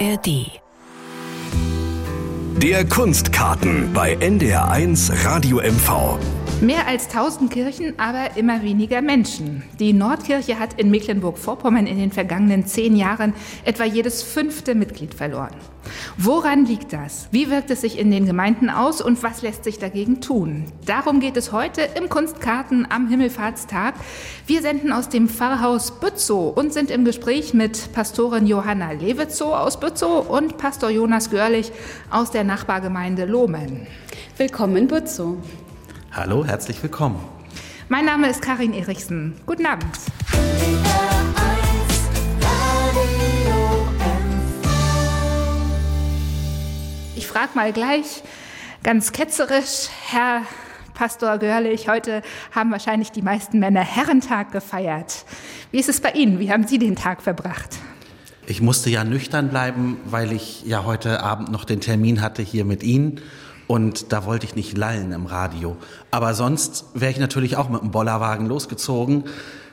ARD. Der Kunstkarten bei NDR1 Radio MV. Mehr als 1000 Kirchen, aber immer weniger Menschen. Die Nordkirche hat in Mecklenburg-Vorpommern in den vergangenen zehn Jahren etwa jedes fünfte Mitglied verloren. Woran liegt das? Wie wirkt es sich in den Gemeinden aus und was lässt sich dagegen tun? Darum geht es heute im Kunstkarten am Himmelfahrtstag. Wir senden aus dem Pfarrhaus Bützow und sind im Gespräch mit Pastorin Johanna Lewitzow aus Bützow und Pastor Jonas Görlich aus der Nachbargemeinde Lohmen. Willkommen in Bützow. Hallo, herzlich willkommen. Mein Name ist Karin Erichsen. Guten Abend. Ich frage mal gleich ganz ketzerisch, Herr Pastor Görlich, heute haben wahrscheinlich die meisten Männer Herrentag gefeiert. Wie ist es bei Ihnen? Wie haben Sie den Tag verbracht? Ich musste ja nüchtern bleiben, weil ich ja heute Abend noch den Termin hatte hier mit Ihnen. Und da wollte ich nicht lallen im Radio. Aber sonst wäre ich natürlich auch mit dem Bollerwagen losgezogen.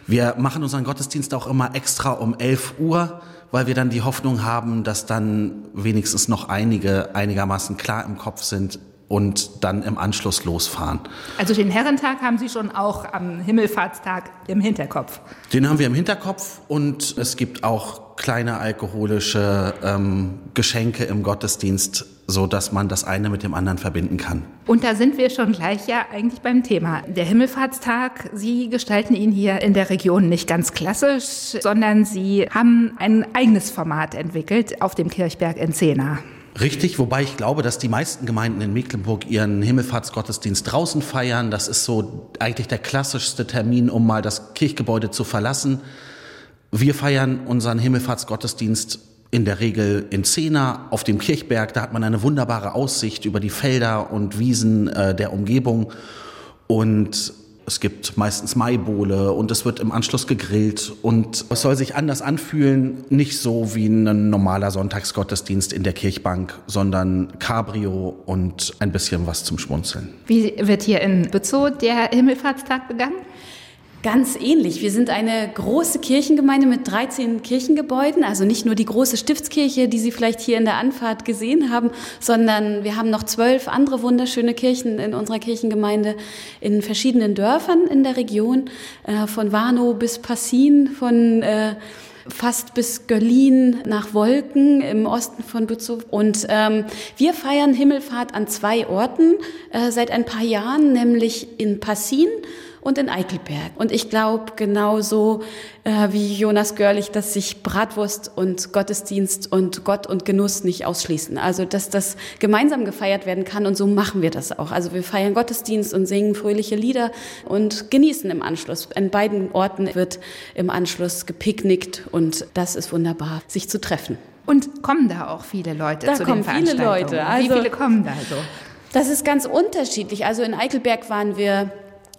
Wir machen unseren Gottesdienst auch immer extra um 11 Uhr, weil wir dann die Hoffnung haben, dass dann wenigstens noch einige einigermaßen klar im Kopf sind und dann im Anschluss losfahren. Also den Herrentag haben Sie schon auch am Himmelfahrtstag im Hinterkopf? Den haben wir im Hinterkopf und es gibt auch kleine alkoholische ähm, Geschenke im Gottesdienst, so dass man das eine mit dem anderen verbinden kann. Und da sind wir schon gleich ja eigentlich beim Thema. Der Himmelfahrtstag, Sie gestalten ihn hier in der Region nicht ganz klassisch, sondern Sie haben ein eigenes Format entwickelt auf dem Kirchberg in Zena. Richtig, wobei ich glaube, dass die meisten Gemeinden in Mecklenburg ihren Himmelfahrtsgottesdienst draußen feiern. Das ist so eigentlich der klassischste Termin, um mal das Kirchgebäude zu verlassen. Wir feiern unseren Himmelfahrtsgottesdienst in der Regel in Zena auf dem Kirchberg. Da hat man eine wunderbare Aussicht über die Felder und Wiesen äh, der Umgebung. Und es gibt meistens Maibohle und es wird im Anschluss gegrillt und es soll sich anders anfühlen, nicht so wie ein normaler Sonntagsgottesdienst in der Kirchbank, sondern Cabrio und ein bisschen was zum Schmunzeln. Wie wird hier in Bützow der Himmelfahrtstag begangen? Ganz ähnlich. Wir sind eine große Kirchengemeinde mit 13 Kirchengebäuden, also nicht nur die große Stiftskirche, die Sie vielleicht hier in der Anfahrt gesehen haben, sondern wir haben noch zwölf andere wunderschöne Kirchen in unserer Kirchengemeinde in verschiedenen Dörfern in der Region, äh, von Warnow bis Passin, von äh, fast bis Görlin nach Wolken im Osten von Bützow. Und ähm, wir feiern Himmelfahrt an zwei Orten äh, seit ein paar Jahren, nämlich in Passin und in Eichelberg. Und ich glaube genauso äh, wie Jonas Görlich, dass sich Bratwurst und Gottesdienst und Gott und Genuss nicht ausschließen. Also dass das gemeinsam gefeiert werden kann und so machen wir das auch. Also wir feiern Gottesdienst und singen fröhliche Lieder und genießen im Anschluss. An beiden Orten wird im Anschluss gepicknickt und das ist wunderbar, sich zu treffen. Und kommen da auch viele Leute da zu kommen den Veranstaltungen? Viele Leute. Also, Wie viele kommen da so? Das ist ganz unterschiedlich. Also in Eichelberg waren wir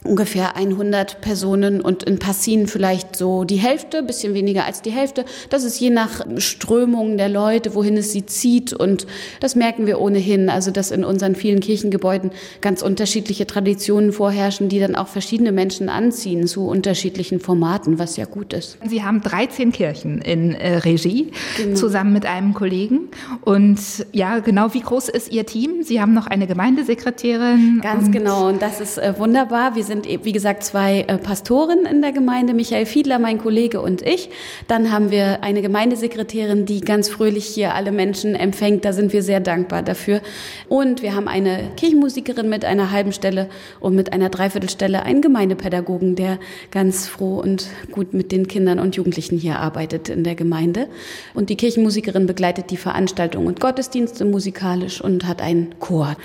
ungefähr 100 Personen und in Passin vielleicht so die Hälfte, bisschen weniger als die Hälfte. Das ist je nach Strömung der Leute, wohin es sie zieht und das merken wir ohnehin, also dass in unseren vielen Kirchengebäuden ganz unterschiedliche Traditionen vorherrschen, die dann auch verschiedene Menschen anziehen zu unterschiedlichen Formaten, was ja gut ist. Sie haben 13 Kirchen in äh, Regie genau. zusammen mit einem Kollegen und ja, genau wie groß ist Ihr Team? Sie haben noch eine Gemeindesekretärin. Ganz genau und das ist äh, wunderbar. Wir sind, wie gesagt, zwei äh, Pastoren in der Gemeinde, Michael Fiedler, mein Kollege und ich. Dann haben wir eine Gemeindesekretärin, die ganz fröhlich hier alle Menschen empfängt. Da sind wir sehr dankbar dafür. Und wir haben eine Kirchenmusikerin mit einer halben Stelle und mit einer Dreiviertelstelle einen Gemeindepädagogen, der ganz froh und gut mit den Kindern und Jugendlichen hier arbeitet in der Gemeinde. Und die Kirchenmusikerin begleitet die Veranstaltungen und Gottesdienste musikalisch und hat einen Chor.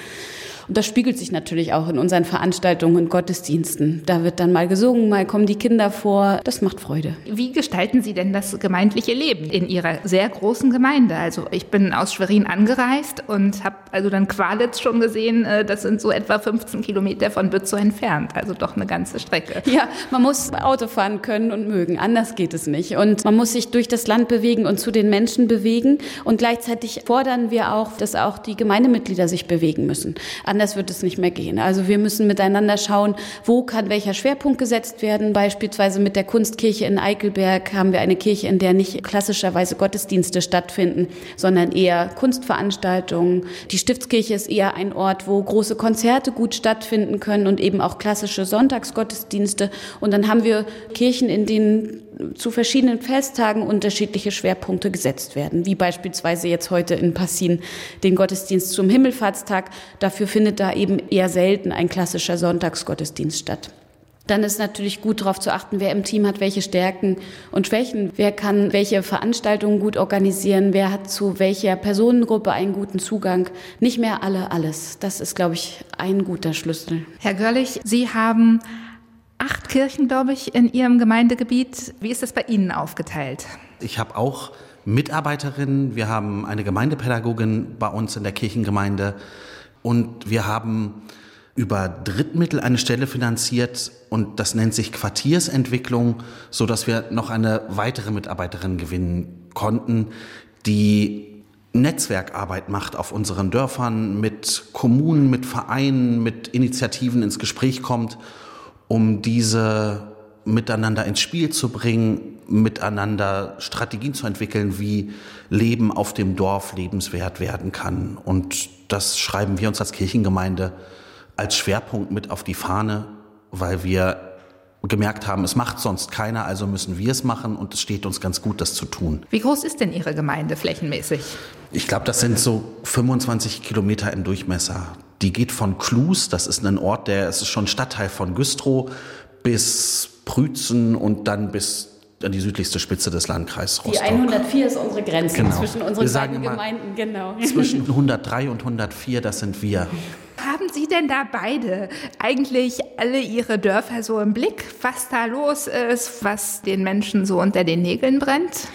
Und das spiegelt sich natürlich auch in unseren Veranstaltungen und Gottesdiensten. Da wird dann mal gesungen, mal kommen die Kinder vor. Das macht Freude. Wie gestalten Sie denn das gemeindliche Leben in Ihrer sehr großen Gemeinde? Also ich bin aus Schwerin angereist und habe also dann Qualitz schon gesehen. Äh, das sind so etwa 15 Kilometer von Bützow entfernt. Also doch eine ganze Strecke. Ja, man muss Auto fahren können und mögen. Anders geht es nicht. Und man muss sich durch das Land bewegen und zu den Menschen bewegen. Und gleichzeitig fordern wir auch, dass auch die Gemeindemitglieder sich bewegen müssen. An Anders wird es nicht mehr gehen. Also wir müssen miteinander schauen, wo kann welcher Schwerpunkt gesetzt werden. Beispielsweise mit der Kunstkirche in Eickelberg haben wir eine Kirche, in der nicht klassischerweise Gottesdienste stattfinden, sondern eher Kunstveranstaltungen. Die Stiftskirche ist eher ein Ort, wo große Konzerte gut stattfinden können und eben auch klassische Sonntagsgottesdienste. Und dann haben wir Kirchen, in denen zu verschiedenen Festtagen unterschiedliche Schwerpunkte gesetzt werden, wie beispielsweise jetzt heute in Passin den Gottesdienst zum Himmelfahrtstag. Dafür findet da eben eher selten ein klassischer Sonntagsgottesdienst statt. Dann ist natürlich gut darauf zu achten, wer im Team hat welche Stärken und Schwächen, wer kann welche Veranstaltungen gut organisieren, wer hat zu welcher Personengruppe einen guten Zugang. Nicht mehr alle alles. Das ist, glaube ich, ein guter Schlüssel. Herr Görlich, Sie haben acht Kirchen, glaube ich, in Ihrem Gemeindegebiet. Wie ist das bei Ihnen aufgeteilt? Ich habe auch Mitarbeiterinnen. Wir haben eine Gemeindepädagogin bei uns in der Kirchengemeinde und wir haben über Drittmittel eine Stelle finanziert und das nennt sich Quartiersentwicklung, so dass wir noch eine weitere Mitarbeiterin gewinnen konnten, die Netzwerkarbeit macht auf unseren Dörfern, mit Kommunen, mit Vereinen, mit Initiativen ins Gespräch kommt um diese miteinander ins Spiel zu bringen, miteinander Strategien zu entwickeln, wie Leben auf dem Dorf lebenswert werden kann. Und das schreiben wir uns als Kirchengemeinde als Schwerpunkt mit auf die Fahne, weil wir gemerkt haben, es macht sonst keiner, also müssen wir es machen und es steht uns ganz gut, das zu tun. Wie groß ist denn Ihre Gemeinde flächenmäßig? Ich glaube, das sind so 25 Kilometer im Durchmesser. Die geht von Klus, das ist ein Ort, der es ist schon Stadtteil von Güstrow, bis Prützen und dann bis an die südlichste Spitze des Landkreises Rostock. Die 104 ist unsere Grenze genau. zwischen unseren beiden Gemeinden, genau. Zwischen 103 und 104, das sind wir. Haben Sie denn da beide eigentlich alle Ihre Dörfer so im Blick, was da los ist, was den Menschen so unter den Nägeln brennt?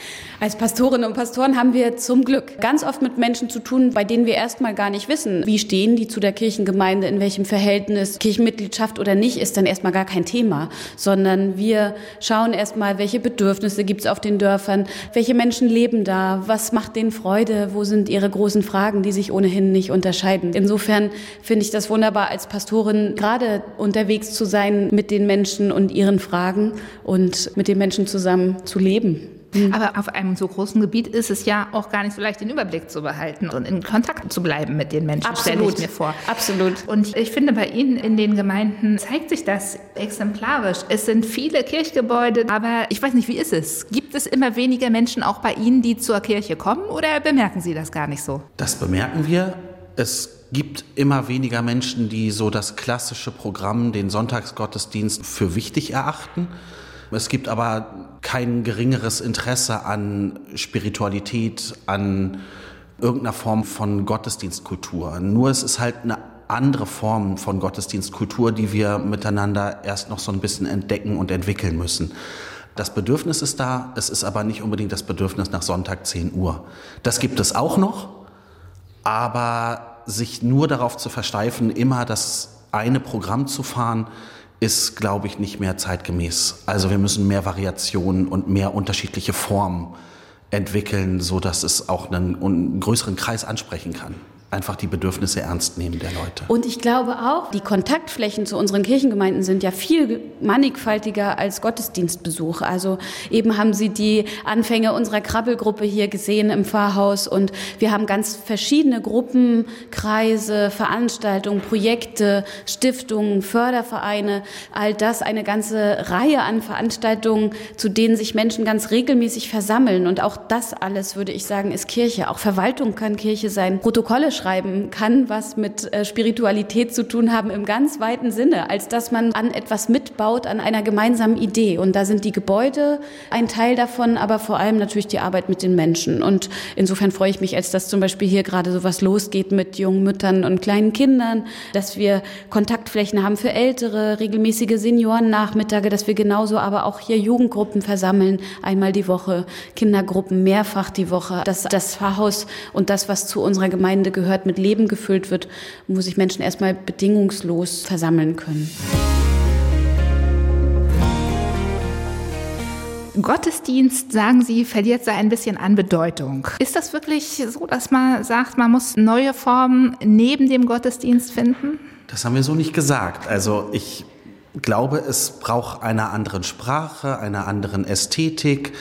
Als Pastorinnen und Pastoren haben wir zum Glück ganz oft mit Menschen zu tun, bei denen wir erstmal gar nicht wissen, wie stehen die zu der Kirchengemeinde, in welchem Verhältnis Kirchenmitgliedschaft oder nicht, ist dann erstmal gar kein Thema, sondern wir schauen erstmal, welche Bedürfnisse gibt es auf den Dörfern, welche Menschen leben da, was macht denen Freude, wo sind ihre großen Fragen, die sich ohnehin nicht unterscheiden. Insofern finde ich das wunderbar, als Pastorin gerade unterwegs zu sein mit den Menschen und ihren Fragen und mit den Menschen zusammen zu leben. Mhm. Aber auf einem so großen Gebiet ist es ja auch gar nicht so leicht, den Überblick zu behalten und in Kontakt zu bleiben mit den Menschen, stelle ich mir vor. Absolut. Und ich finde, bei Ihnen in den Gemeinden zeigt sich das exemplarisch. Es sind viele Kirchgebäude, aber ich weiß nicht, wie ist es? Gibt es immer weniger Menschen auch bei Ihnen, die zur Kirche kommen oder bemerken Sie das gar nicht so? Das bemerken wir. Es gibt immer weniger Menschen, die so das klassische Programm, den Sonntagsgottesdienst für wichtig erachten. Es gibt aber kein geringeres Interesse an Spiritualität, an irgendeiner Form von Gottesdienstkultur. Nur es ist halt eine andere Form von Gottesdienstkultur, die wir miteinander erst noch so ein bisschen entdecken und entwickeln müssen. Das Bedürfnis ist da, es ist aber nicht unbedingt das Bedürfnis nach Sonntag 10 Uhr. Das gibt es auch noch, aber sich nur darauf zu versteifen, immer das eine Programm zu fahren, ist, glaube ich, nicht mehr zeitgemäß. Also wir müssen mehr Variationen und mehr unterschiedliche Formen entwickeln, so dass es auch einen, einen größeren Kreis ansprechen kann einfach die Bedürfnisse ernst nehmen der Leute. Und ich glaube auch, die Kontaktflächen zu unseren Kirchengemeinden sind ja viel mannigfaltiger als Gottesdienstbesuch. Also eben haben Sie die Anfänge unserer Krabbelgruppe hier gesehen im Pfarrhaus und wir haben ganz verschiedene Gruppen, Kreise, Veranstaltungen, Projekte, Stiftungen, Fördervereine, all das, eine ganze Reihe an Veranstaltungen, zu denen sich Menschen ganz regelmäßig versammeln. Und auch das alles, würde ich sagen, ist Kirche. Auch Verwaltung kann Kirche sein. Protokolle schreiben kann, was mit äh, Spiritualität zu tun haben im ganz weiten Sinne, als dass man an etwas mitbaut, an einer gemeinsamen Idee. Und da sind die Gebäude ein Teil davon, aber vor allem natürlich die Arbeit mit den Menschen. Und insofern freue ich mich, als dass zum Beispiel hier gerade so was losgeht mit jungen Müttern und kleinen Kindern, dass wir Kontaktflächen haben für Ältere, regelmäßige Seniorennachmittage, dass wir genauso aber auch hier Jugendgruppen versammeln, einmal die Woche, Kindergruppen mehrfach die Woche, dass das Pfarrhaus und das, was zu unserer Gemeinde gehört, gehört, mit Leben gefüllt wird, wo sich Menschen erstmal bedingungslos versammeln können. Gottesdienst, sagen Sie, verliert so ein bisschen an Bedeutung. Ist das wirklich so, dass man sagt, man muss neue Formen neben dem Gottesdienst finden? Das haben wir so nicht gesagt. Also ich glaube, es braucht einer anderen Sprache, einer anderen Ästhetik,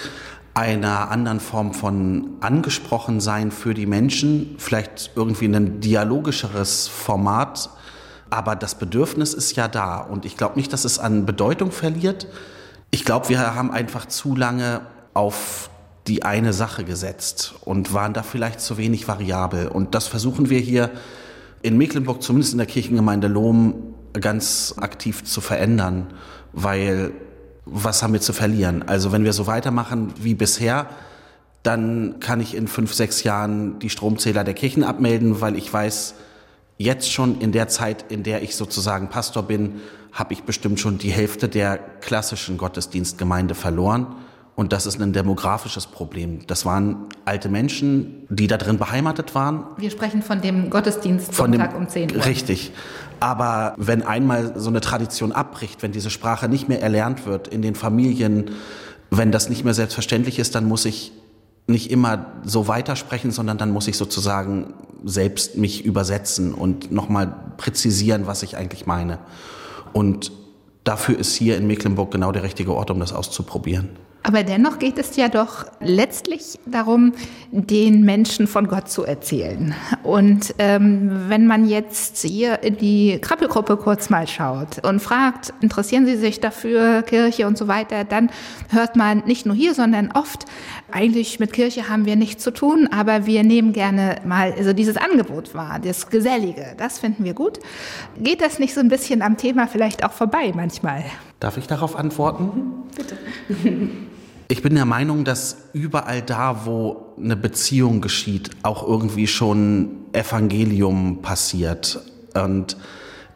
einer anderen Form von Angesprochensein für die Menschen, vielleicht irgendwie ein dialogischeres Format. Aber das Bedürfnis ist ja da und ich glaube nicht, dass es an Bedeutung verliert. Ich glaube, wir haben einfach zu lange auf die eine Sache gesetzt und waren da vielleicht zu wenig variabel. Und das versuchen wir hier in Mecklenburg, zumindest in der Kirchengemeinde Lohm, ganz aktiv zu verändern, weil was haben wir zu verlieren? Also wenn wir so weitermachen wie bisher, dann kann ich in fünf, sechs Jahren die Stromzähler der Kirchen abmelden, weil ich weiß, jetzt schon in der Zeit, in der ich sozusagen Pastor bin, habe ich bestimmt schon die Hälfte der klassischen Gottesdienstgemeinde verloren. Und das ist ein demografisches Problem. Das waren alte Menschen, die da drin beheimatet waren. Wir sprechen von dem Gottesdienst von Sonntag dem, um 10 Uhr. Richtig. Aber wenn einmal so eine Tradition abbricht, wenn diese Sprache nicht mehr erlernt wird in den Familien, wenn das nicht mehr selbstverständlich ist, dann muss ich nicht immer so weitersprechen, sondern dann muss ich sozusagen selbst mich übersetzen und nochmal präzisieren, was ich eigentlich meine. Und dafür ist hier in Mecklenburg genau der richtige Ort, um das auszuprobieren. Aber dennoch geht es ja doch letztlich darum, den Menschen von Gott zu erzählen. Und ähm, wenn man jetzt hier in die Krabbelgruppe kurz mal schaut und fragt, interessieren Sie sich dafür, Kirche und so weiter, dann hört man nicht nur hier, sondern oft, eigentlich mit Kirche haben wir nichts zu tun, aber wir nehmen gerne mal also dieses Angebot wahr, das Gesellige, das finden wir gut. Geht das nicht so ein bisschen am Thema vielleicht auch vorbei manchmal? Darf ich darauf antworten? Bitte. Ich bin der Meinung, dass überall da, wo eine Beziehung geschieht, auch irgendwie schon Evangelium passiert. Und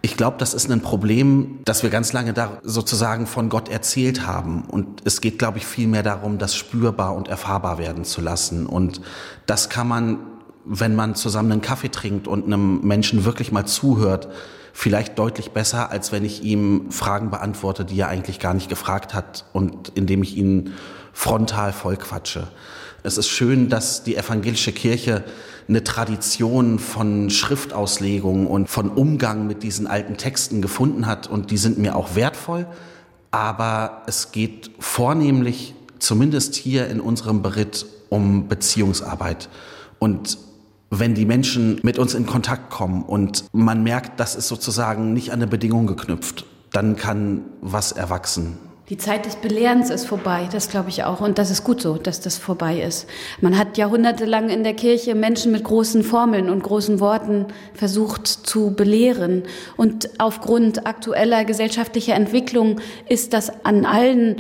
ich glaube, das ist ein Problem, dass wir ganz lange da sozusagen von Gott erzählt haben. Und es geht, glaube ich, viel mehr darum, das spürbar und erfahrbar werden zu lassen. Und das kann man, wenn man zusammen einen Kaffee trinkt und einem Menschen wirklich mal zuhört, vielleicht deutlich besser, als wenn ich ihm Fragen beantworte, die er eigentlich gar nicht gefragt hat und indem ich ihn frontal vollquatsche. Es ist schön, dass die evangelische Kirche eine Tradition von Schriftauslegung und von Umgang mit diesen alten Texten gefunden hat und die sind mir auch wertvoll. Aber es geht vornehmlich, zumindest hier in unserem Beritt, um Beziehungsarbeit. Und wenn die Menschen mit uns in Kontakt kommen und man merkt, das ist sozusagen nicht an eine Bedingung geknüpft, dann kann was erwachsen. Die Zeit des Belehrens ist vorbei, das glaube ich auch. Und das ist gut so, dass das vorbei ist. Man hat jahrhundertelang in der Kirche Menschen mit großen Formeln und großen Worten versucht zu belehren. Und aufgrund aktueller gesellschaftlicher Entwicklung ist das an allen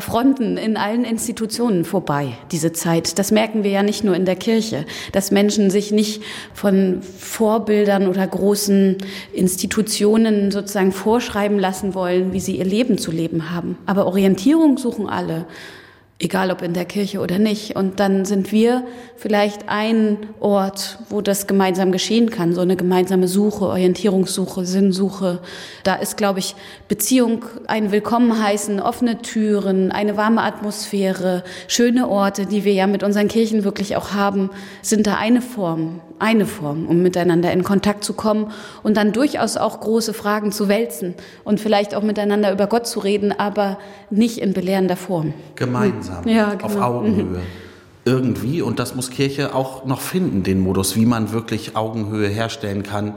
Fronten, in allen Institutionen vorbei, diese Zeit. Das merken wir ja nicht nur in der Kirche, dass Menschen sich nicht von Vorbildern oder großen Institutionen sozusagen vorschreiben lassen wollen, wie sie ihr Leben zu leben haben. Aber Orientierung suchen alle egal ob in der Kirche oder nicht. Und dann sind wir vielleicht ein Ort, wo das gemeinsam geschehen kann, so eine gemeinsame Suche, Orientierungssuche, Sinnsuche. Da ist, glaube ich, Beziehung ein Willkommen heißen, offene Türen, eine warme Atmosphäre, schöne Orte, die wir ja mit unseren Kirchen wirklich auch haben, sind da eine Form, eine Form, um miteinander in Kontakt zu kommen und dann durchaus auch große Fragen zu wälzen und vielleicht auch miteinander über Gott zu reden, aber nicht in belehrender Form. Gemeinsam, ja, genau. auf Augenhöhe. Mhm. Irgendwie, und das muss Kirche auch noch finden, den Modus, wie man wirklich Augenhöhe herstellen kann.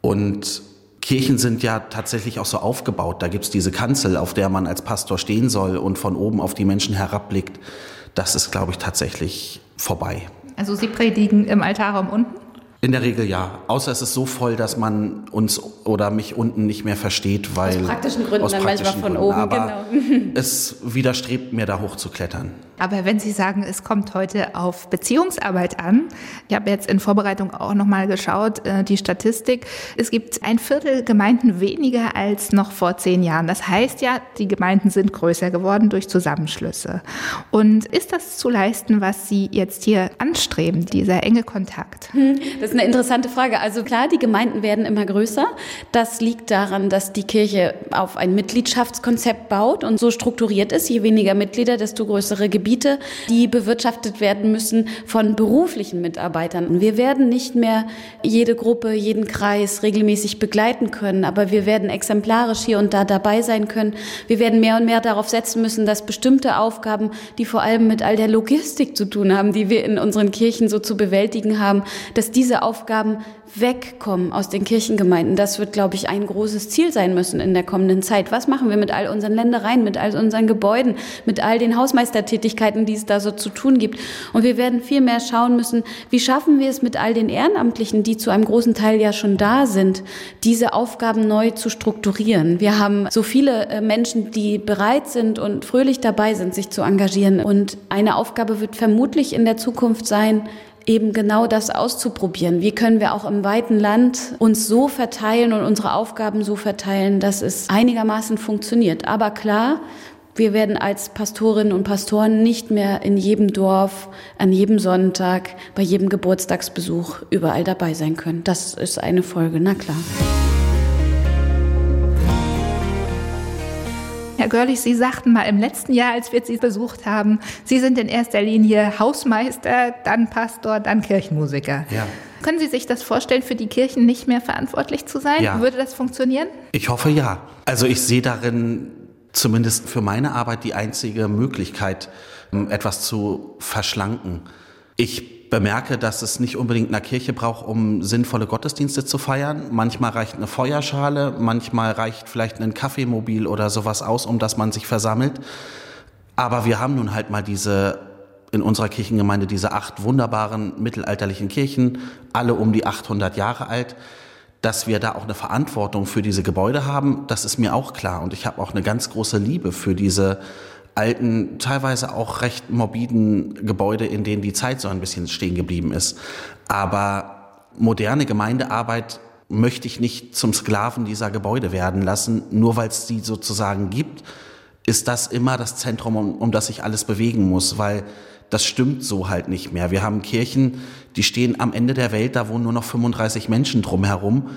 Und Kirchen sind ja tatsächlich auch so aufgebaut. Da gibt es diese Kanzel, auf der man als Pastor stehen soll und von oben auf die Menschen herabblickt. Das ist, glaube ich, tatsächlich vorbei. Also Sie predigen im Altarraum unten? In der Regel ja. Außer es ist so voll, dass man uns oder mich unten nicht mehr versteht, weil. Aus praktischen Gründen aus dann manchmal von Gründen. oben, Aber genau. es widerstrebt mir, da hoch zu klettern. Aber wenn Sie sagen, es kommt heute auf Beziehungsarbeit an, ich habe jetzt in Vorbereitung auch nochmal geschaut, äh, die Statistik, es gibt ein Viertel Gemeinden weniger als noch vor zehn Jahren. Das heißt ja, die Gemeinden sind größer geworden durch Zusammenschlüsse. Und ist das zu leisten, was Sie jetzt hier anstreben, dieser enge Kontakt? Hm, Das ist eine interessante Frage. Also klar, die Gemeinden werden immer größer. Das liegt daran, dass die Kirche auf ein Mitgliedschaftskonzept baut und so strukturiert ist. Je weniger Mitglieder, desto größere Gebiete, die bewirtschaftet werden müssen von beruflichen Mitarbeitern. Wir werden nicht mehr jede Gruppe, jeden Kreis regelmäßig begleiten können, aber wir werden exemplarisch hier und da dabei sein können. Wir werden mehr und mehr darauf setzen müssen, dass bestimmte Aufgaben, die vor allem mit all der Logistik zu tun haben, die wir in unseren Kirchen so zu bewältigen haben, dass diese Aufgaben wegkommen aus den Kirchengemeinden. Das wird, glaube ich, ein großes Ziel sein müssen in der kommenden Zeit. Was machen wir mit all unseren Ländereien, mit all unseren Gebäuden, mit all den Hausmeistertätigkeiten, die es da so zu tun gibt? Und wir werden viel mehr schauen müssen, wie schaffen wir es mit all den Ehrenamtlichen, die zu einem großen Teil ja schon da sind, diese Aufgaben neu zu strukturieren. Wir haben so viele äh, Menschen, die bereit sind und fröhlich dabei sind, sich zu engagieren. Und eine Aufgabe wird vermutlich in der Zukunft sein, eben genau das auszuprobieren. Wie können wir auch im weiten Land uns so verteilen und unsere Aufgaben so verteilen, dass es einigermaßen funktioniert. Aber klar, wir werden als Pastorinnen und Pastoren nicht mehr in jedem Dorf, an jedem Sonntag, bei jedem Geburtstagsbesuch überall dabei sein können. Das ist eine Folge, na klar. Herr Görlich, Sie sagten mal im letzten Jahr, als wir Sie besucht haben, Sie sind in erster Linie Hausmeister, dann Pastor, dann Kirchenmusiker. Ja. Können Sie sich das vorstellen, für die Kirchen nicht mehr verantwortlich zu sein? Ja. Würde das funktionieren? Ich hoffe ja. Also ich sehe darin zumindest für meine Arbeit die einzige Möglichkeit, etwas zu verschlanken. Ich bemerke, dass es nicht unbedingt eine Kirche braucht, um sinnvolle Gottesdienste zu feiern. Manchmal reicht eine Feuerschale, manchmal reicht vielleicht ein Kaffeemobil oder sowas aus, um dass man sich versammelt. Aber wir haben nun halt mal diese in unserer Kirchengemeinde diese acht wunderbaren mittelalterlichen Kirchen, alle um die 800 Jahre alt. Dass wir da auch eine Verantwortung für diese Gebäude haben, das ist mir auch klar. Und ich habe auch eine ganz große Liebe für diese alten, teilweise auch recht morbiden Gebäude, in denen die Zeit so ein bisschen stehen geblieben ist. Aber moderne Gemeindearbeit möchte ich nicht zum Sklaven dieser Gebäude werden lassen, nur weil es die sozusagen gibt, ist das immer das Zentrum, um, um das sich alles bewegen muss, weil das stimmt so halt nicht mehr. Wir haben Kirchen, die stehen am Ende der Welt, da wohnen nur noch 35 Menschen drumherum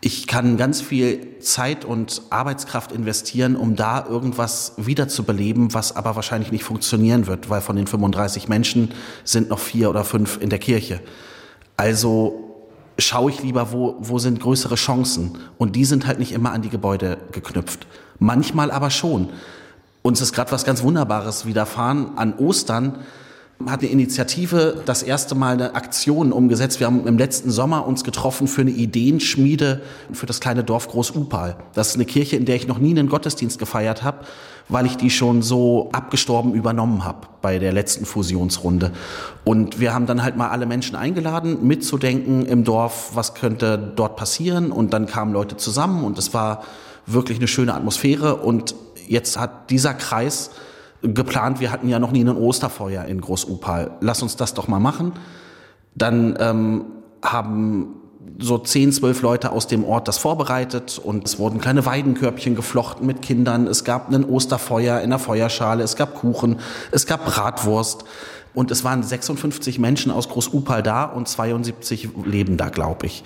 ich kann ganz viel Zeit und Arbeitskraft investieren, um da irgendwas wiederzubeleben, was aber wahrscheinlich nicht funktionieren wird, weil von den 35 Menschen sind noch vier oder fünf in der Kirche. Also schaue ich lieber, wo, wo sind größere Chancen. Und die sind halt nicht immer an die Gebäude geknüpft. Manchmal aber schon. Uns ist gerade was ganz Wunderbares widerfahren. An Ostern hat eine Initiative das erste Mal eine Aktion umgesetzt. Wir haben im letzten Sommer uns getroffen für eine Ideenschmiede für das kleine Dorf Groß-Upal. Das ist eine Kirche, in der ich noch nie einen Gottesdienst gefeiert habe, weil ich die schon so abgestorben übernommen habe bei der letzten Fusionsrunde. Und wir haben dann halt mal alle Menschen eingeladen, mitzudenken im Dorf, was könnte dort passieren. Und dann kamen Leute zusammen und es war wirklich eine schöne Atmosphäre. Und jetzt hat dieser Kreis geplant, wir hatten ja noch nie ein Osterfeuer in Großupal. Lass uns das doch mal machen. Dann ähm, haben so zehn, zwölf Leute aus dem Ort das vorbereitet und es wurden kleine Weidenkörbchen geflochten mit Kindern. Es gab ein Osterfeuer in der Feuerschale, es gab Kuchen, es gab Bratwurst und es waren 56 Menschen aus Großupal da und 72 leben da, glaube ich.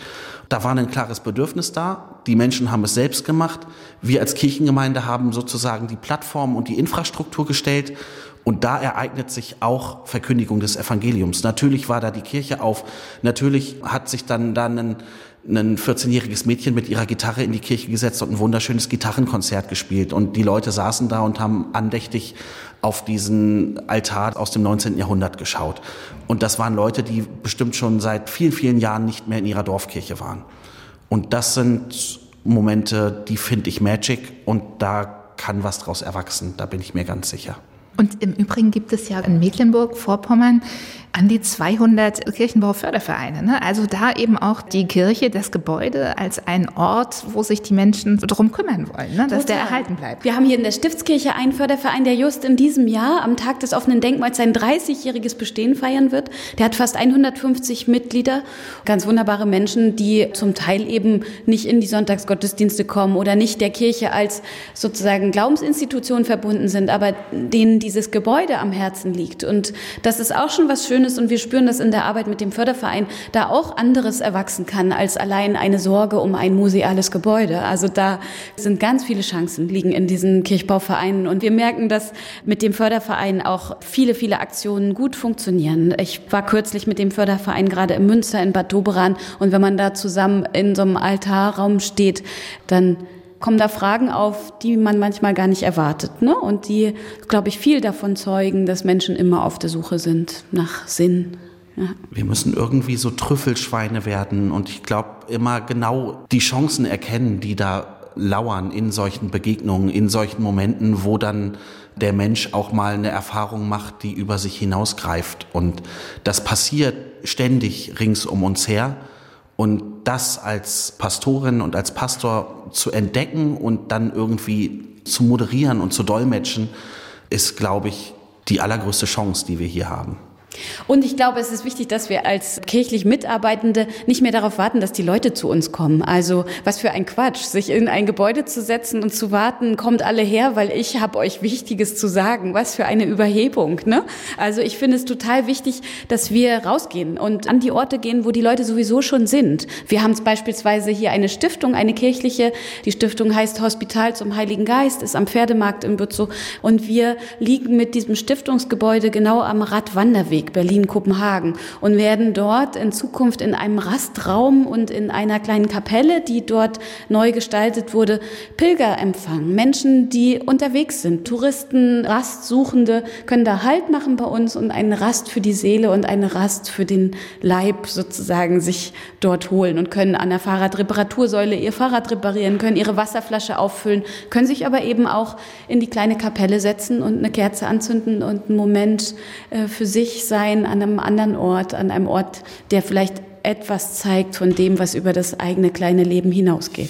Da war ein klares Bedürfnis da. Die Menschen haben es selbst gemacht. Wir als Kirchengemeinde haben sozusagen die Plattform und die Infrastruktur gestellt. Und da ereignet sich auch Verkündigung des Evangeliums. Natürlich war da die Kirche auf. Natürlich hat sich dann dann ein, ein 14-jähriges Mädchen mit ihrer Gitarre in die Kirche gesetzt und ein wunderschönes Gitarrenkonzert gespielt. Und die Leute saßen da und haben andächtig auf diesen Altar aus dem 19. Jahrhundert geschaut. Und das waren Leute, die bestimmt schon seit vielen, vielen Jahren nicht mehr in ihrer Dorfkirche waren. Und das sind Momente, die finde ich magic und da kann was draus erwachsen, da bin ich mir ganz sicher. Und im Übrigen gibt es ja in Mecklenburg-Vorpommern an die 200 Kirchenbaufördervereine. Ne? Also da eben auch die Kirche, das Gebäude als ein Ort, wo sich die Menschen darum kümmern wollen, ne? dass Total. der erhalten bleibt. Wir haben hier in der Stiftskirche einen Förderverein, der just in diesem Jahr am Tag des offenen Denkmals sein 30-jähriges Bestehen feiern wird. Der hat fast 150 Mitglieder, ganz wunderbare Menschen, die zum Teil eben nicht in die Sonntagsgottesdienste kommen oder nicht der Kirche als sozusagen Glaubensinstitution verbunden sind, aber denen dieses Gebäude am Herzen liegt. Und das ist auch schon was Schönes, schön ist und wir spüren das in der Arbeit mit dem Förderverein, da auch anderes erwachsen kann als allein eine Sorge um ein museales Gebäude. Also da sind ganz viele Chancen liegen in diesen Kirchbauvereinen und wir merken, dass mit dem Förderverein auch viele, viele Aktionen gut funktionieren. Ich war kürzlich mit dem Förderverein gerade in Münster in Bad Doberan und wenn man da zusammen in so einem Altarraum steht, dann kommen da Fragen auf, die man manchmal gar nicht erwartet. Ne? Und die, glaube ich, viel davon zeugen, dass Menschen immer auf der Suche sind nach Sinn. Ja. Wir müssen irgendwie so Trüffelschweine werden und ich glaube immer genau die Chancen erkennen, die da lauern in solchen Begegnungen, in solchen Momenten, wo dann der Mensch auch mal eine Erfahrung macht, die über sich hinausgreift. Und das passiert ständig rings um uns her. Und das als Pastorin und als Pastor zu entdecken und dann irgendwie zu moderieren und zu dolmetschen, ist, glaube ich, die allergrößte Chance, die wir hier haben. Und ich glaube, es ist wichtig, dass wir als kirchlich Mitarbeitende nicht mehr darauf warten, dass die Leute zu uns kommen. Also was für ein Quatsch, sich in ein Gebäude zu setzen und zu warten, kommt alle her, weil ich habe euch Wichtiges zu sagen. Was für eine Überhebung. Ne? Also ich finde es total wichtig, dass wir rausgehen und an die Orte gehen, wo die Leute sowieso schon sind. Wir haben beispielsweise hier eine Stiftung, eine kirchliche. Die Stiftung heißt Hospital zum Heiligen Geist, ist am Pferdemarkt in Bützow. Und wir liegen mit diesem Stiftungsgebäude genau am Radwanderweg. Radweg Berlin-Kopenhagen und werden dort in Zukunft in einem Rastraum und in einer kleinen Kapelle, die dort neu gestaltet wurde, Pilger empfangen. Menschen, die unterwegs sind. Touristen, Rastsuchende können da Halt machen bei uns und eine Rast für die Seele und eine Rast für den Leib sozusagen sich dort holen und können an der Fahrradreparatursäule ihr Fahrrad reparieren, können ihre Wasserflasche auffüllen, können sich aber eben auch in die kleine Kapelle setzen und eine Kerze anzünden und einen Moment äh, für sich sein an einem anderen Ort, an einem Ort, der vielleicht etwas zeigt von dem, was über das eigene kleine Leben hinausgeht.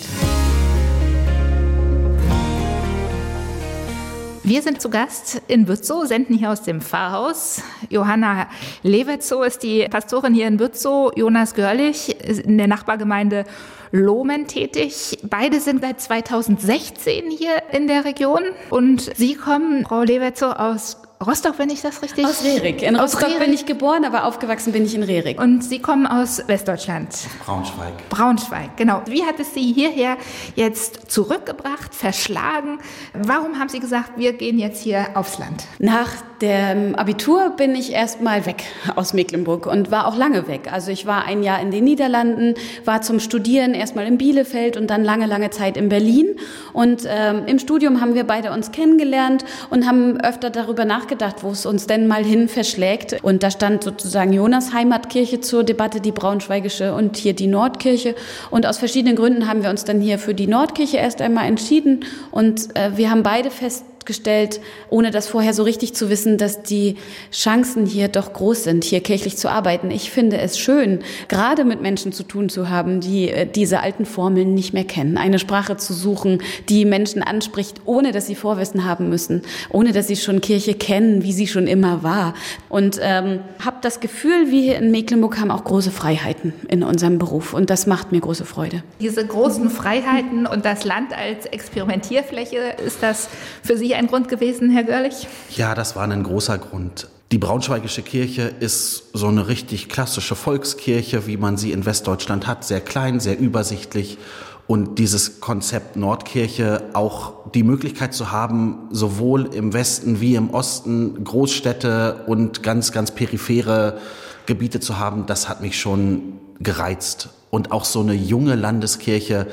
Wir sind zu Gast in Bützow, senden hier aus dem Pfarrhaus. Johanna Levetzow ist die Pastorin hier in Bützow, Jonas Görlich in der Nachbargemeinde Lohmen tätig. Beide sind seit 2016 hier in der Region und Sie kommen, Frau Levetzow, aus Rostock, wenn ich das richtig... Aus Rerik. In Rostock Rerik. bin ich geboren, aber aufgewachsen bin ich in Rerik. Und Sie kommen aus Westdeutschland. Braunschweig. Braunschweig, genau. Wie hat es Sie hierher jetzt zurückgebracht, verschlagen? Warum haben Sie gesagt, wir gehen jetzt hier aufs Land? Nach dem Abitur bin ich erstmal weg aus Mecklenburg und war auch lange weg. Also ich war ein Jahr in den Niederlanden, war zum Studieren erstmal in Bielefeld und dann lange, lange Zeit in Berlin. Und ähm, im Studium haben wir beide uns kennengelernt und haben öfter darüber nachgedacht, wo es uns denn mal hin verschlägt. Und da stand sozusagen Jonas Heimatkirche zur Debatte, die Braunschweigische und hier die Nordkirche. Und aus verschiedenen Gründen haben wir uns dann hier für die Nordkirche erst einmal entschieden. Und äh, wir haben beide fest festgestellt, ohne das vorher so richtig zu wissen, dass die Chancen hier doch groß sind, hier kirchlich zu arbeiten. Ich finde es schön, gerade mit Menschen zu tun zu haben, die äh, diese alten Formeln nicht mehr kennen. Eine Sprache zu suchen, die Menschen anspricht, ohne dass sie Vorwissen haben müssen, ohne dass sie schon Kirche kennen, wie sie schon immer war. Und ähm, habe das Gefühl, wir hier in Mecklenburg haben auch große Freiheiten in unserem Beruf. Und das macht mir große Freude. Diese großen Freiheiten und das Land als Experimentierfläche, ist das für Sie ein Grund gewesen, Herr Görlich? Ja, das war ein großer Grund. Die Braunschweigische Kirche ist so eine richtig klassische Volkskirche, wie man sie in Westdeutschland hat, sehr klein, sehr übersichtlich. Und dieses Konzept Nordkirche auch die Möglichkeit zu haben, sowohl im Westen wie im Osten Großstädte und ganz, ganz periphere Gebiete zu haben, das hat mich schon gereizt. Und auch so eine junge Landeskirche,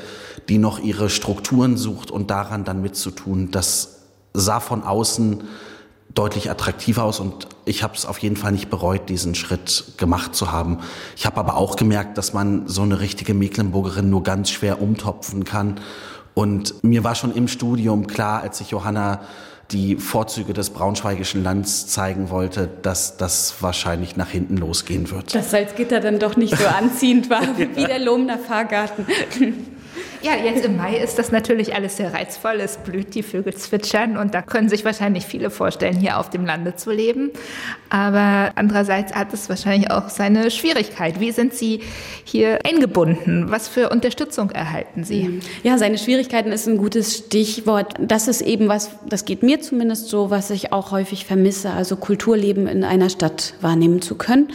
die noch ihre Strukturen sucht und daran dann mitzutun, das sah von außen deutlich attraktiver aus und ich habe es auf jeden Fall nicht bereut, diesen Schritt gemacht zu haben. Ich habe aber auch gemerkt, dass man so eine richtige Mecklenburgerin nur ganz schwer umtopfen kann. Und mir war schon im Studium klar, als ich Johanna die Vorzüge des braunschweigischen Lands zeigen wollte, dass das wahrscheinlich nach hinten losgehen wird. Dass Salzgitter dann doch nicht so anziehend war wie der Lohmner Fahrgarten. Ja, jetzt im Mai ist das natürlich alles sehr reizvoll. Es blüht, die Vögel zwitschern und da können sich wahrscheinlich viele vorstellen, hier auf dem Lande zu leben. Aber andererseits hat es wahrscheinlich auch seine Schwierigkeit. Wie sind Sie hier eingebunden? Was für Unterstützung erhalten Sie? Ja, seine Schwierigkeiten ist ein gutes Stichwort. Das ist eben was, das geht mir zumindest so, was ich auch häufig vermisse, also Kulturleben in einer Stadt wahrnehmen zu können.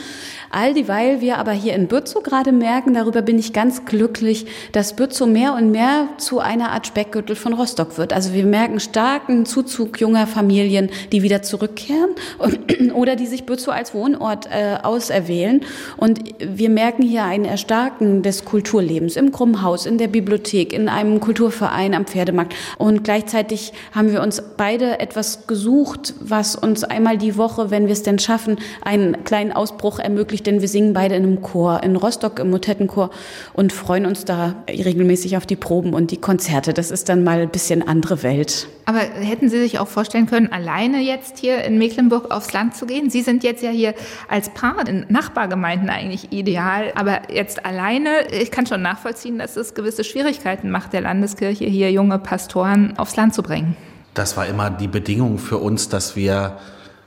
All dieweil wir aber hier in Bützow gerade merken, darüber bin ich ganz glücklich, dass Bützow mehr und mehr zu einer Art Speckgürtel von Rostock wird. Also wir merken starken Zuzug junger Familien, die wieder zurückkehren oder die sich Bützow als Wohnort äh, auserwählen. Und wir merken hier ein Erstarken des Kulturlebens im Krummhaus, in der Bibliothek, in einem Kulturverein am Pferdemarkt. Und gleichzeitig haben wir uns beide etwas gesucht, was uns einmal die Woche, wenn wir es denn schaffen, einen kleinen Ausbruch ermöglicht, denn wir singen beide in einem Chor in Rostock im Motettenchor und freuen uns da regelmäßig auf die Proben und die Konzerte. Das ist dann mal ein bisschen andere Welt. Aber hätten Sie sich auch vorstellen können, alleine jetzt hier in Mecklenburg aufs Land zu gehen? Sie sind jetzt ja hier als Paar in Nachbargemeinden eigentlich ideal, aber jetzt alleine, ich kann schon nachvollziehen, dass es gewisse Schwierigkeiten macht, der Landeskirche hier junge Pastoren aufs Land zu bringen. Das war immer die Bedingung für uns, dass wir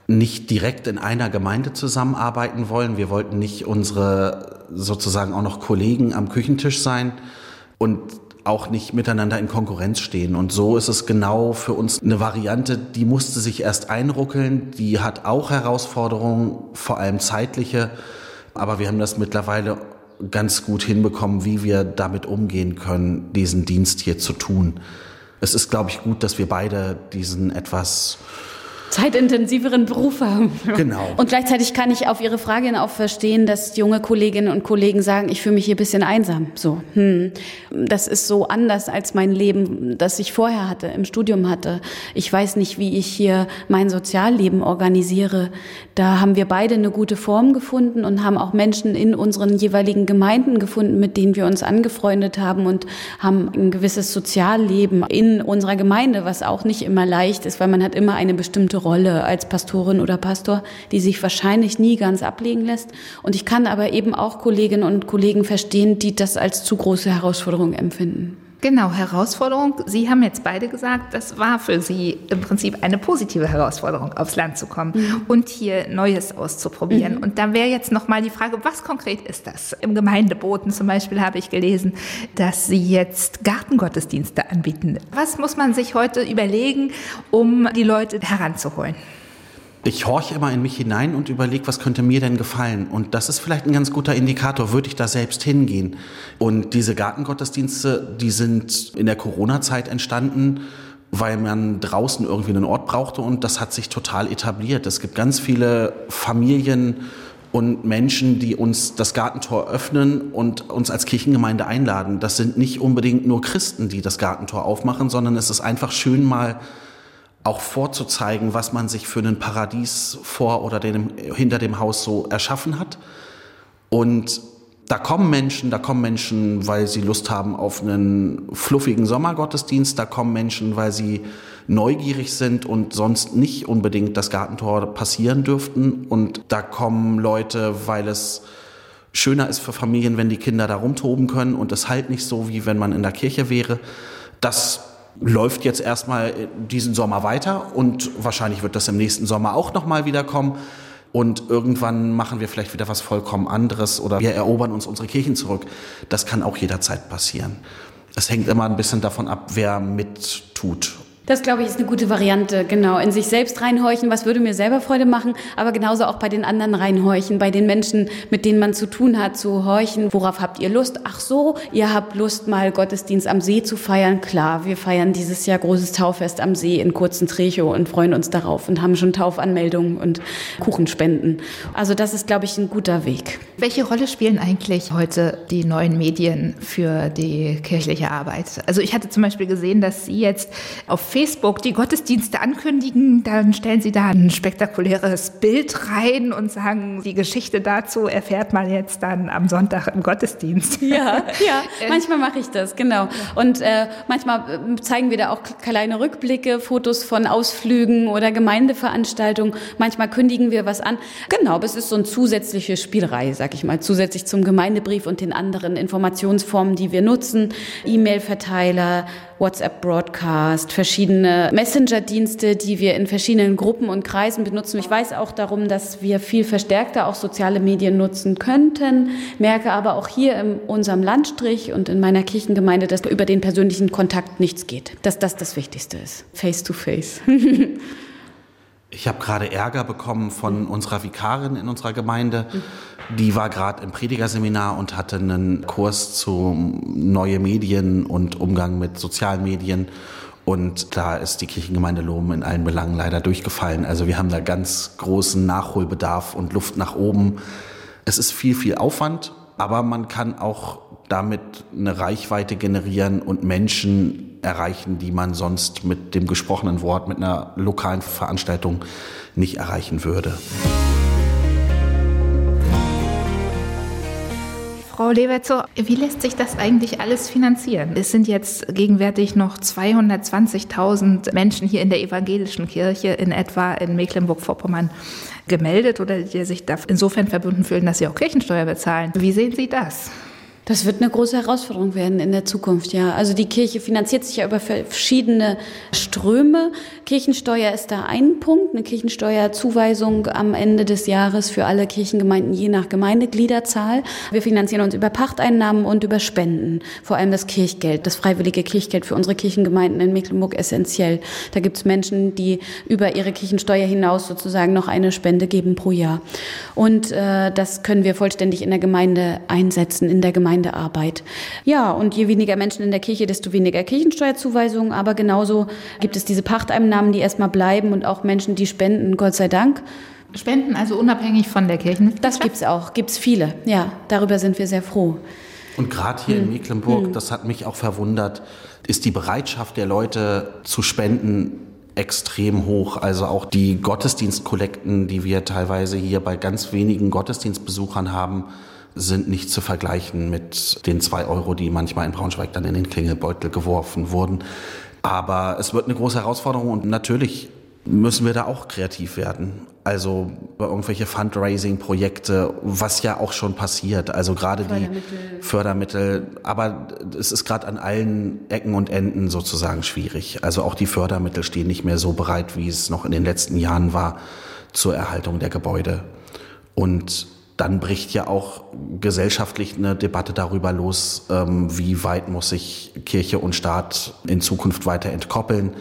nicht direkt in einer Gemeinde zusammenarbeiten wollen. Wir wollten nicht unsere sozusagen auch noch Kollegen am Küchentisch sein und auch nicht miteinander in Konkurrenz stehen. Und so ist es genau für uns eine Variante, die musste sich erst einruckeln, die hat auch Herausforderungen, vor allem zeitliche, aber wir haben das mittlerweile ganz gut hinbekommen, wie wir damit umgehen können, diesen Dienst hier zu tun. Es ist, glaube ich, gut, dass wir beide diesen etwas zeitintensiveren Beruf haben. Genau. Und gleichzeitig kann ich auf Ihre Frage hin auch verstehen, dass junge Kolleginnen und Kollegen sagen, ich fühle mich hier ein bisschen einsam. So, hm, das ist so anders als mein Leben, das ich vorher hatte, im Studium hatte. Ich weiß nicht, wie ich hier mein Sozialleben organisiere. Da haben wir beide eine gute Form gefunden und haben auch Menschen in unseren jeweiligen Gemeinden gefunden, mit denen wir uns angefreundet haben und haben ein gewisses Sozialleben in unserer Gemeinde, was auch nicht immer leicht ist, weil man hat immer eine bestimmte Rolle als Pastorin oder Pastor, die sich wahrscheinlich nie ganz ablegen lässt. Und ich kann aber eben auch Kolleginnen und Kollegen verstehen, die das als zu große Herausforderung empfinden. Genau, Herausforderung. Sie haben jetzt beide gesagt, das war für Sie im Prinzip eine positive Herausforderung, aufs Land zu kommen mhm. und hier Neues auszuprobieren. Mhm. Und da wäre jetzt nochmal die Frage, was konkret ist das? Im Gemeindeboten zum Beispiel habe ich gelesen, dass Sie jetzt Gartengottesdienste anbieten. Was muss man sich heute überlegen, um die Leute heranzuholen? Ich horche immer in mich hinein und überlege, was könnte mir denn gefallen. Und das ist vielleicht ein ganz guter Indikator, würde ich da selbst hingehen. Und diese Gartengottesdienste, die sind in der Corona-Zeit entstanden, weil man draußen irgendwie einen Ort brauchte und das hat sich total etabliert. Es gibt ganz viele Familien und Menschen, die uns das Gartentor öffnen und uns als Kirchengemeinde einladen. Das sind nicht unbedingt nur Christen, die das Gartentor aufmachen, sondern es ist einfach schön mal auch vorzuzeigen, was man sich für ein Paradies vor oder dem, hinter dem Haus so erschaffen hat. Und da kommen Menschen, da kommen Menschen, weil sie Lust haben auf einen fluffigen Sommergottesdienst, da kommen Menschen, weil sie neugierig sind und sonst nicht unbedingt das Gartentor passieren dürften. Und da kommen Leute, weil es schöner ist für Familien, wenn die Kinder da rumtoben können und es halt nicht so, wie wenn man in der Kirche wäre. Das läuft jetzt erstmal diesen Sommer weiter und wahrscheinlich wird das im nächsten Sommer auch nochmal wieder kommen. Und irgendwann machen wir vielleicht wieder was vollkommen anderes oder wir erobern uns unsere Kirchen zurück. Das kann auch jederzeit passieren. Es hängt immer ein bisschen davon ab, wer mittut das, glaube ich, ist eine gute Variante, genau. In sich selbst reinhorchen, was würde mir selber Freude machen, aber genauso auch bei den anderen reinhorchen, bei den Menschen, mit denen man zu tun hat, zu horchen. Worauf habt ihr Lust? Ach so, ihr habt Lust, mal Gottesdienst am See zu feiern. Klar, wir feiern dieses Jahr großes Tauffest am See in kurzen Trecho und freuen uns darauf und haben schon Taufanmeldungen und Kuchenspenden. Also das ist, glaube ich, ein guter Weg. Welche Rolle spielen eigentlich heute die neuen Medien für die kirchliche Arbeit? Also ich hatte zum Beispiel gesehen, dass Sie jetzt auf Facebook die Gottesdienste ankündigen, dann stellen Sie da ein spektakuläres Bild rein und sagen, die Geschichte dazu erfährt man jetzt dann am Sonntag im Gottesdienst. Ja, ja, manchmal mache ich das, genau. Und äh, manchmal äh, zeigen wir da auch kleine Rückblicke, Fotos von Ausflügen oder Gemeindeveranstaltungen. Manchmal kündigen wir was an. Genau, aber es ist so eine zusätzliche Spielerei, sag ich mal, zusätzlich zum Gemeindebrief und den anderen Informationsformen, die wir nutzen. E-Mail-Verteiler, WhatsApp-Broadcast, verschiedene Messenger-Dienste, die wir in verschiedenen Gruppen und Kreisen benutzen. Ich weiß auch darum, dass wir viel verstärkter auch soziale Medien nutzen könnten, merke aber auch hier in unserem Landstrich und in meiner Kirchengemeinde, dass über den persönlichen Kontakt nichts geht, dass das das Wichtigste ist. Face to face. Ich habe gerade Ärger bekommen von unserer Vikarin in unserer Gemeinde. Die war gerade im Predigerseminar und hatte einen Kurs zu neue Medien und Umgang mit sozialen Medien. Und da ist die Kirchengemeinde Lohm in allen Belangen leider durchgefallen. Also wir haben da ganz großen Nachholbedarf und Luft nach oben. Es ist viel, viel Aufwand, aber man kann auch damit eine Reichweite generieren und Menschen erreichen, die man sonst mit dem gesprochenen Wort, mit einer lokalen Veranstaltung nicht erreichen würde. Frau Lewerzo, wie lässt sich das eigentlich alles finanzieren? Es sind jetzt gegenwärtig noch 220.000 Menschen hier in der evangelischen Kirche in etwa in Mecklenburg-Vorpommern gemeldet oder die sich da insofern verbunden fühlen, dass sie auch Kirchensteuer bezahlen. Wie sehen Sie das? Das wird eine große Herausforderung werden in der Zukunft, ja. Also die Kirche finanziert sich ja über verschiedene Ströme. Kirchensteuer ist da ein Punkt, eine Kirchensteuerzuweisung am Ende des Jahres für alle Kirchengemeinden je nach Gemeindegliederzahl. Wir finanzieren uns über Pachteinnahmen und über Spenden, vor allem das Kirchgeld, das freiwillige Kirchgeld für unsere Kirchengemeinden in Mecklenburg essentiell. Da gibt es Menschen, die über ihre Kirchensteuer hinaus sozusagen noch eine Spende geben pro Jahr. Und äh, das können wir vollständig in der Gemeinde einsetzen, in der Gemeinde Gemeindearbeit. Ja, und je weniger Menschen in der Kirche, desto weniger Kirchensteuerzuweisungen. Aber genauso gibt es diese Pachteinnahmen, die erstmal bleiben und auch Menschen, die spenden, Gott sei Dank. Spenden also unabhängig von der Kirche? Das gibt es auch, gibt es viele. Ja, darüber sind wir sehr froh. Und gerade hier hm. in Mecklenburg, hm. das hat mich auch verwundert, ist die Bereitschaft der Leute zu spenden extrem hoch. Also auch die Gottesdienstkollekten, die wir teilweise hier bei ganz wenigen Gottesdienstbesuchern haben, sind nicht zu vergleichen mit den zwei Euro, die manchmal in Braunschweig dann in den Klingelbeutel geworfen wurden. Aber es wird eine große Herausforderung und natürlich müssen wir da auch kreativ werden. Also irgendwelche Fundraising-Projekte, was ja auch schon passiert. Also gerade die Fördermittel. Aber es ist gerade an allen Ecken und Enden sozusagen schwierig. Also auch die Fördermittel stehen nicht mehr so bereit, wie es noch in den letzten Jahren war zur Erhaltung der Gebäude. Und dann bricht ja auch gesellschaftlich eine Debatte darüber los, ähm, wie weit muss sich Kirche und Staat in Zukunft weiter entkoppeln.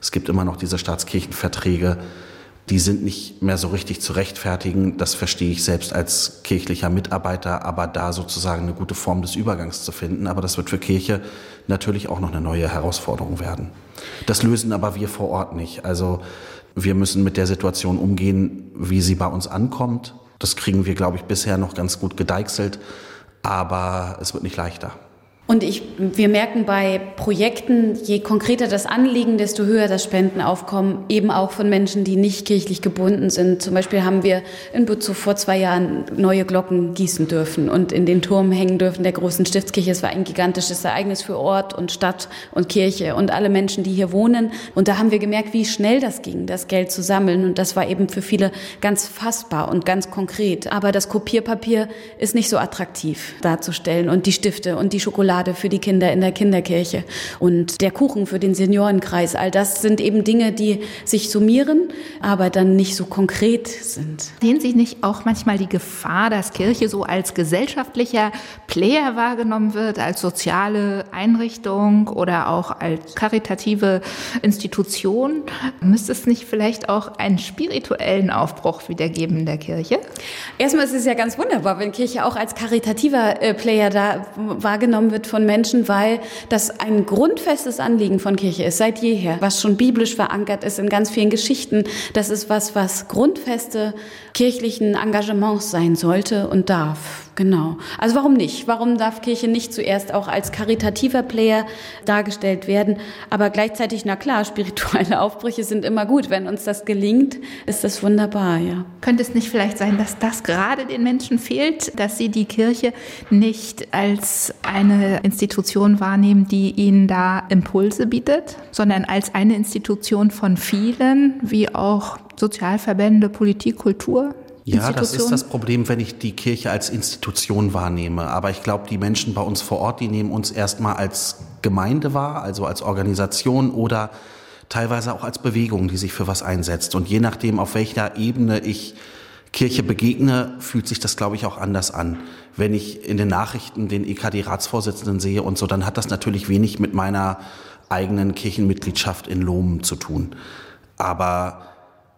Es gibt immer noch diese Staatskirchenverträge, die sind nicht mehr so richtig zu rechtfertigen. Das verstehe ich selbst als kirchlicher Mitarbeiter, aber da sozusagen eine gute Form des Übergangs zu finden. Aber das wird für Kirche natürlich auch noch eine neue Herausforderung werden. Das lösen aber wir vor Ort nicht. Also wir müssen mit der Situation umgehen, wie sie bei uns ankommt das kriegen wir, glaube ich, bisher noch ganz gut gedeichselt, aber es wird nicht leichter. Und ich, wir merken bei Projekten, je konkreter das Anliegen, desto höher das Spendenaufkommen, eben auch von Menschen, die nicht kirchlich gebunden sind. Zum Beispiel haben wir in Butzow vor zwei Jahren neue Glocken gießen dürfen und in den Turm hängen dürfen der großen Stiftskirche. Es war ein gigantisches Ereignis für Ort und Stadt und Kirche und alle Menschen, die hier wohnen. Und da haben wir gemerkt, wie schnell das ging, das Geld zu sammeln. Und das war eben für viele ganz fassbar und ganz konkret. Aber das Kopierpapier ist nicht so attraktiv darzustellen und die Stifte und die Schokolade Schokolade für die Kinder in der Kinderkirche und der Kuchen für den Seniorenkreis. All das sind eben Dinge, die sich summieren, aber dann nicht so konkret sind. Sehen Sie nicht auch manchmal die Gefahr, dass Kirche so als gesellschaftlicher Player wahrgenommen wird, als soziale Einrichtung oder auch als karitative Institution? Müsste es nicht vielleicht auch einen spirituellen Aufbruch wiedergeben in der Kirche? Erstmal ist es ja ganz wunderbar, wenn Kirche auch als karitativer äh, Player da wahrgenommen wird, wird von Menschen, weil das ein grundfestes Anliegen von Kirche ist, seit jeher, was schon biblisch verankert ist in ganz vielen Geschichten. Das ist was, was grundfeste kirchlichen Engagements sein sollte und darf. Genau. Also warum nicht? Warum darf Kirche nicht zuerst auch als karitativer Player dargestellt werden? Aber gleichzeitig, na klar, spirituelle Aufbrüche sind immer gut. Wenn uns das gelingt, ist das wunderbar, ja. Könnte es nicht vielleicht sein, dass das gerade den Menschen fehlt, dass sie die Kirche nicht als eine Institution wahrnehmen, die ihnen da Impulse bietet, sondern als eine Institution von vielen, wie auch Sozialverbände, Politik, Kultur? Ja, das ist das Problem, wenn ich die Kirche als Institution wahrnehme. Aber ich glaube, die Menschen bei uns vor Ort, die nehmen uns erstmal als Gemeinde wahr, also als Organisation oder teilweise auch als Bewegung, die sich für was einsetzt. Und je nachdem, auf welcher Ebene ich Kirche begegne, fühlt sich das, glaube ich, auch anders an. Wenn ich in den Nachrichten den EKD-Ratsvorsitzenden sehe und so, dann hat das natürlich wenig mit meiner eigenen Kirchenmitgliedschaft in Lohmen zu tun. Aber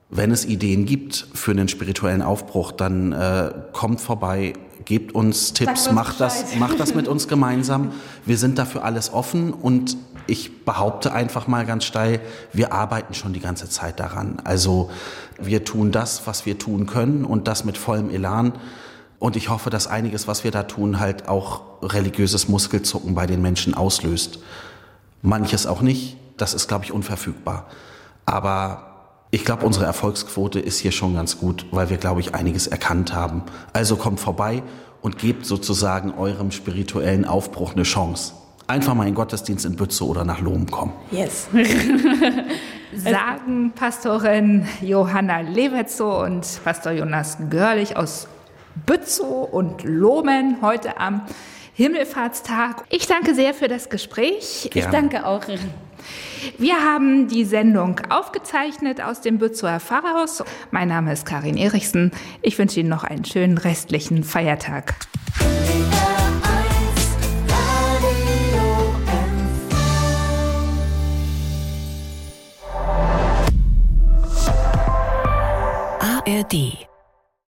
wenn es Ideen gibt für einen spirituellen Aufbruch, dann äh, kommt vorbei, gebt uns Tipps, macht das, macht das mit uns gemeinsam. Wir sind dafür alles offen und ich behaupte einfach mal ganz steil, wir arbeiten schon die ganze Zeit daran. Also wir tun das, was wir tun können und das mit vollem Elan. Und ich hoffe, dass einiges, was wir da tun, halt auch religiöses Muskelzucken bei den Menschen auslöst. Manches auch nicht. Das ist, glaube ich, unverfügbar. Aber ich glaube, unsere Erfolgsquote ist hier schon ganz gut, weil wir, glaube ich, einiges erkannt haben. Also kommt vorbei und gebt sozusagen eurem spirituellen Aufbruch eine Chance. Einfach mal in Gottesdienst in Bützow oder nach Lohm kommen. Yes. Sagen Pastorin Johanna Levetzow und Pastor Jonas Görlich aus Bützow und Lohmen heute am Himmelfahrtstag. Ich danke sehr für das Gespräch. Gerne. Ich danke auch. Wir haben die Sendung aufgezeichnet aus dem Bützower Pfarrhaus. Mein Name ist Karin Erichsen. Ich wünsche Ihnen noch einen schönen restlichen Feiertag. ARD